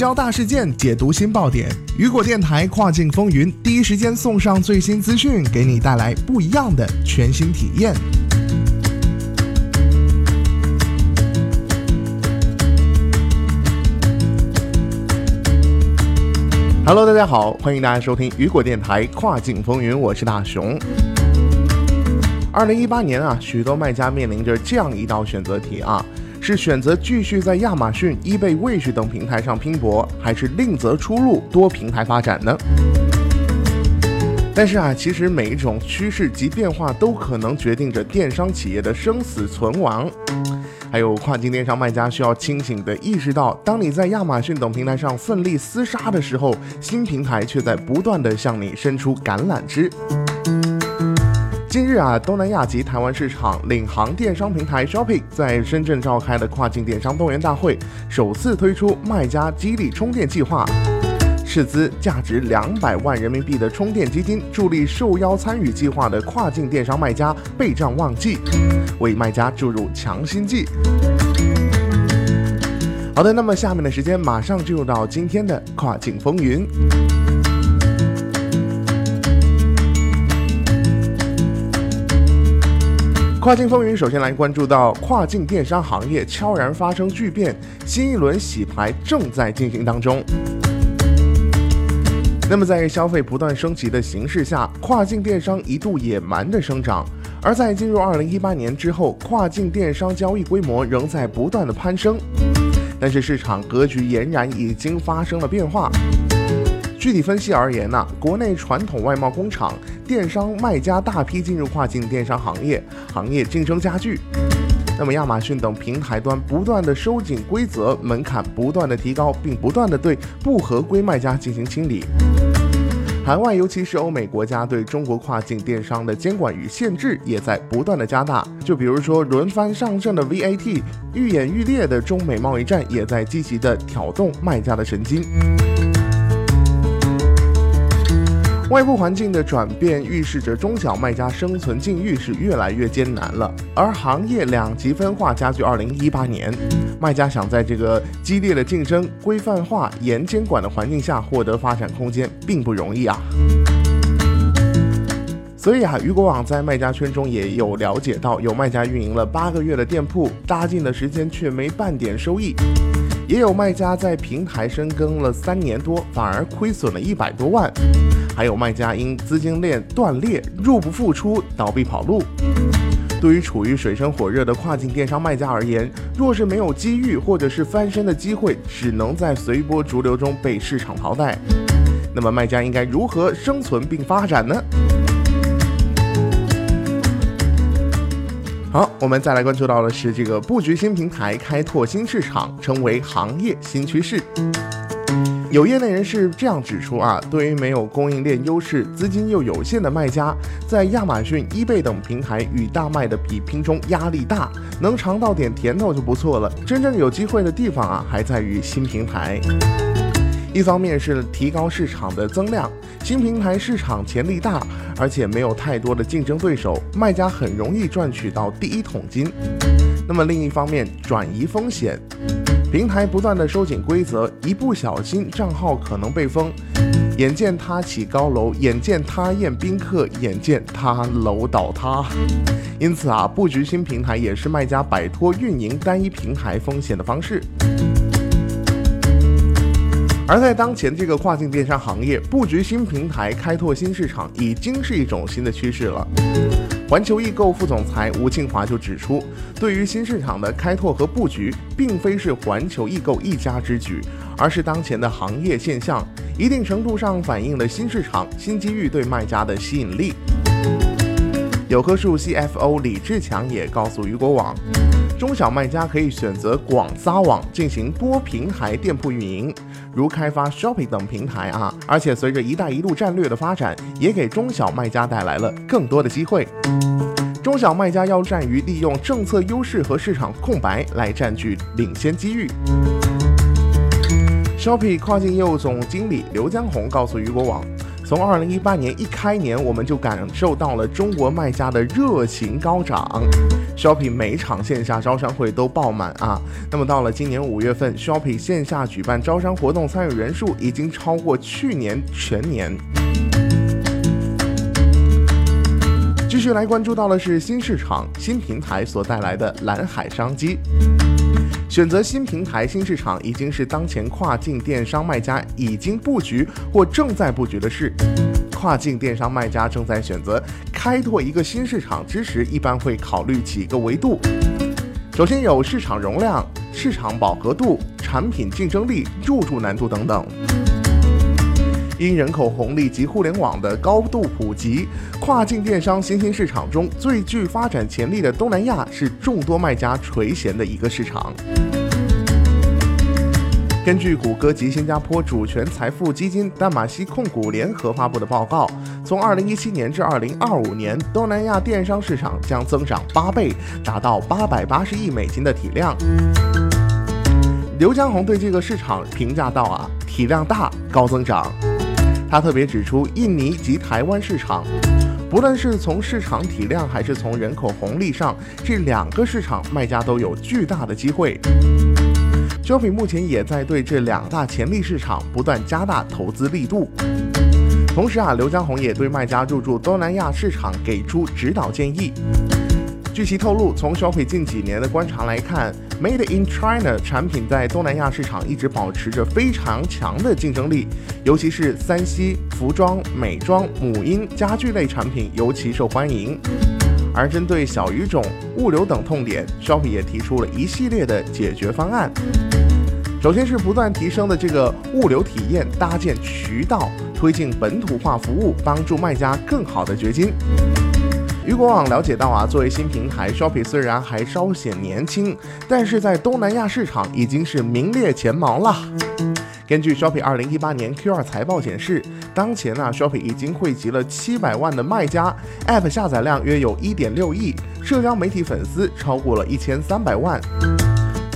焦大事件，解读新爆点。雨果电台跨境风云，第一时间送上最新资讯，给你带来不一样的全新体验。Hello，大家好，欢迎大家收听雨果电台跨境风云，我是大熊。二零一八年啊，许多卖家面临着这样一道选择题啊，是选择继续在亚马逊、eBay、Wish 等平台上拼搏，还是另择出路，多平台发展呢？但是啊，其实每一种趋势及变化都可能决定着电商企业的生死存亡。还有跨境电商卖家需要清醒地意识到，当你在亚马逊等平台上奋力厮杀的时候，新平台却在不断地向你伸出橄榄枝。近日啊，东南亚及台湾市场领航电商平台 Shopping 在深圳召开的跨境电商动员大会，首次推出卖家激励充电计划。斥资价值两百万人民币的充电基金，助力受邀参与计划的跨境电商卖家备战旺季，为卖家注入强心剂。好的，那么下面的时间马上进入到今天的跨境风云。跨境风云首先来关注到跨境电商行业悄然发生巨变，新一轮洗牌正在进行当中。那么，在消费不断升级的形势下，跨境电商一度野蛮的生长。而在进入二零一八年之后，跨境电商交易规模仍在不断的攀升，但是市场格局俨然已经发生了变化。具体分析而言呢，国内传统外贸工厂、电商卖家大批进入跨境电商行业，行业竞争加剧。那么，亚马逊等平台端不断的收紧规则，门槛不断的提高，并不断的对不合规卖家进行清理。海外，尤其是欧美国家对中国跨境电商的监管与限制也在不断的加大。就比如说，轮番上阵的 VAT，愈演愈烈的中美贸易战也在积极的挑动卖家的神经。外部环境的转变预示着中小卖家生存境遇是越来越艰难了，而行业两极分化加剧。二零一八年，卖家想在这个激烈的竞争、规范化、严监管的环境下获得发展空间，并不容易啊。所以啊，雨果网在卖家圈中也有了解到，有卖家运营了八个月的店铺，搭建的时间却没半点收益；也有卖家在平台深耕了三年多，反而亏损了一百多万。还有卖家因资金链断裂，入不敷出，倒闭跑路。对于处于水深火热的跨境电商卖家而言，若是没有机遇或者是翻身的机会，只能在随波逐流中被市场淘汰。那么卖家应该如何生存并发展呢？好，我们再来关注到的是这个布局新平台，开拓新市场，成为行业新趋势。有业内人士这样指出啊，对于没有供应链优势、资金又有限的卖家，在亚马逊、eBay 等平台与大卖的比拼中压力大，能尝到点甜头就不错了。真正有机会的地方啊，还在于新平台。一方面是提高市场的增量，新平台市场潜力大，而且没有太多的竞争对手，卖家很容易赚取到第一桶金。那么另一方面，转移风险。平台不断的收紧规则，一不小心账号可能被封。眼见他起高楼，眼见他宴宾客，眼见他楼倒塌。因此啊，布局新平台也是卖家摆脱运营单一平台风险的方式。而在当前这个跨境电商行业，布局新平台、开拓新市场已经是一种新的趋势了。环球易购副总裁吴庆华就指出，对于新市场的开拓和布局，并非是环球易购一家之举，而是当前的行业现象，一定程度上反映了新市场、新机遇对卖家的吸引力。有棵树 CFO 李志强也告诉雨果网，中小卖家可以选择广撒网进行多平台店铺运营，如开发 Shopping 等平台啊，而且随着“一带一路”战略的发展，也给中小卖家带来了更多的机会。中小卖家要善于利用政策优势和市场空白来占据领先机遇。Shopping 跨境业务总经理刘江红告诉雨果网。从二零一八年一开年，我们就感受到了中国卖家的热情高涨，Shopping 每场线下招商会都爆满啊。那么到了今年五月份，Shopping 线下举办招商活动参与人数已经超过去年全年。继续来关注到的是新市场、新平台所带来的蓝海商机。选择新平台、新市场已经是当前跨境电商卖家已经布局或正在布局的事。跨境电商卖家正在选择开拓一个新市场之时，一般会考虑几个维度。首先有市场容量、市场饱和度、产品竞争力、入驻难度等等。因人口红利及互联网的高度普及，跨境电商新兴市场中最具发展潜力的东南亚是众多卖家垂涎的一个市场。根据谷歌及新加坡主权财富基金淡马锡控股联合发布的报告，从2017年至2025年，东南亚电商市场将增长八倍，达到880亿美金的体量。刘江红对这个市场评价道：“啊，体量大，高增长。”他特别指出，印尼及台湾市场，不论是从市场体量还是从人口红利上，这两个市场卖家都有巨大的机会。小品目前也在对这两大潜力市场不断加大投资力度。同时啊，刘江红也对卖家入驻东南亚市场给出指导建议。据其透露，从小品近几年的观察来看，Made in China 产品在东南亚市场一直保持着非常强的竞争力，尤其是三 C、服装、美妆、母婴、家具类产品尤其受欢迎。而针对小语种、物流等痛点，小品也提出了一系列的解决方案。首先是不断提升的这个物流体验，搭建渠道，推进本土化服务，帮助卖家更好的掘金。雨果网了解到啊，作为新平台，Shopee 虽然还稍显年轻，但是在东南亚市场已经是名列前茅了。根据 Shopee 二零一八年 Q2 财报显示，当前呢，Shopee 已经汇集了七百万的卖家，App 下载量约有一点六亿，社交媒体粉丝超过了一千三百万。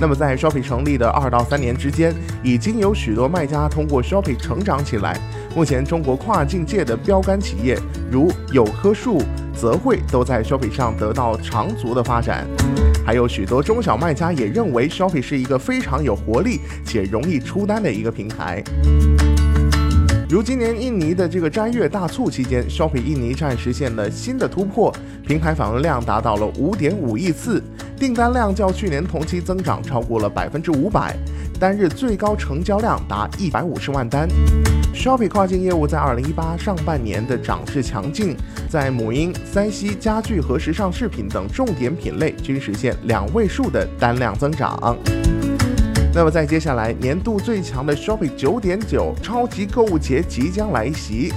那么在 Shopee 成立的二到三年之间，已经有许多卖家通过 Shopee 成长起来。目前中国跨境界的标杆企业，如有棵树。泽惠都在 Shopee 上得到长足的发展，还有许多中小卖家也认为 Shopee 是一个非常有活力且容易出单的一个平台。如今年印尼的这个斋月大促期间，Shopee 印尼站实现了新的突破，平台访问量达到了五点五亿次，订单量较去年同期增长超过了百分之五百。单日最高成交量达一百五十万单。Shopee 跨境业务在二零一八上半年的涨势强劲，在母婴、三 C、家具和时尚饰品等重点品类均实现两位数的单量增长。那么在接下来年度最强的 Shopping 九点九超级购物节即将来袭，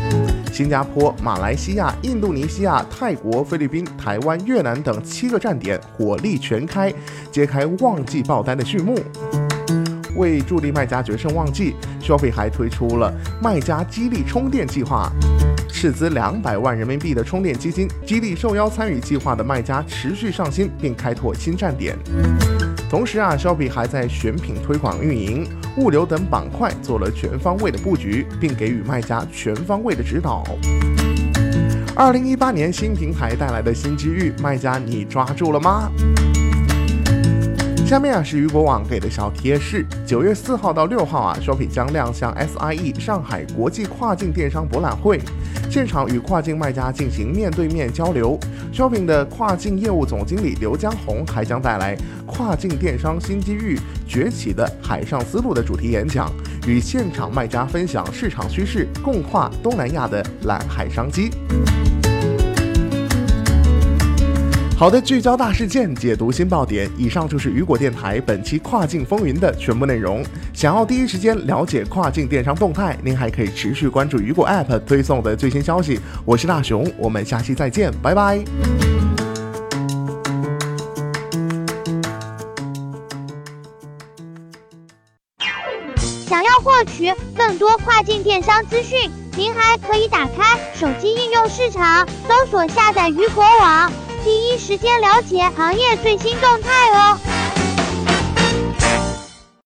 新加坡、马来西亚、印度尼西亚、泰国、菲律宾、台湾、越南等七个站点火力全开，揭开旺季爆单的序幕。为助力卖家决胜旺季，Shopee 还推出了卖家激励充电计划，斥资两百万人民币的充电基金，激励受邀参与计划的卖家持续上新并开拓新站点。同时啊，Shopee 还在选品、推广、运营、物流等板块做了全方位的布局，并给予卖家全方位的指导。二零一八年新平台带来的新机遇，卖家你抓住了吗？下面啊是雨果网给的小贴士：九月四号到六号啊，Shopee 将亮相 SIE 上海国际跨境电商博览会，现场与跨境卖家进行面对面交流。，Shopping 的跨境业务总经理刘江红还将带来跨境电商新机遇崛起的海上丝路的主题演讲，与现场卖家分享市场趋势，共跨东南亚的蓝海商机。好的，聚焦大事件，解读新爆点。以上就是雨果电台本期跨境风云的全部内容。想要第一时间了解跨境电商动态，您还可以持续关注雨果 App 推送的最新消息。我是大熊，我们下期再见，拜拜。想要获取更多跨境电商资讯，您还可以打开手机应用市场，搜索下载雨果网。第一时间了解行业最新动态哦。